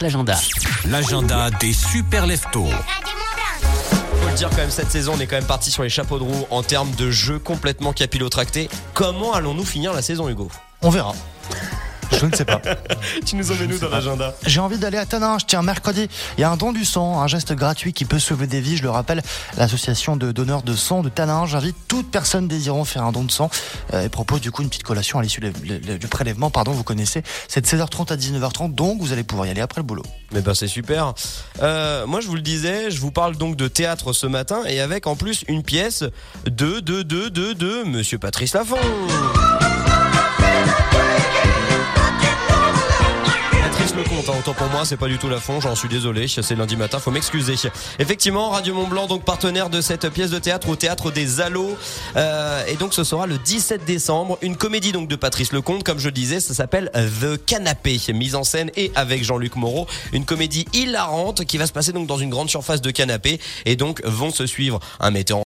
l'agenda. L'agenda des super leftos. Faut le dire quand même, cette saison, on est quand même parti sur les chapeaux de roue en termes de jeux complètement capillotractés. Comment allons-nous finir la saison, Hugo? On verra. Je ne sais pas. Tu nous emmènes nous dans l'agenda J'ai envie d'aller à Taninges. Tiens, mercredi, il y a un don du sang, un geste gratuit qui peut sauver des vies. Je le rappelle, l'association de donneurs de sang de Taninges invite toute personne désirant faire un don de sang euh, et propose du coup une petite collation à l'issue du prélèvement. Pardon, vous connaissez. C'est de 16h30 à 19h30, donc vous allez pouvoir y aller après le boulot. Mais ben c'est super. Euh, moi je vous le disais, je vous parle donc de théâtre ce matin et avec en plus une pièce de de de de de Monsieur Patrice Laffont. Hein, autant pour moi, c'est pas du tout Lafont, j'en suis désolé, c'est lundi matin, faut m'excuser. Effectivement, Radio Mont Blanc, donc partenaire de cette pièce de théâtre au théâtre des Allos, Euh, et donc ce sera le 17 décembre, une comédie donc de Patrice Lecomte, comme je disais, ça s'appelle The Canapé, mise en scène et avec Jean-Luc Moreau, une comédie hilarante qui va se passer donc dans une grande surface de canapé, et donc vont se suivre un metteur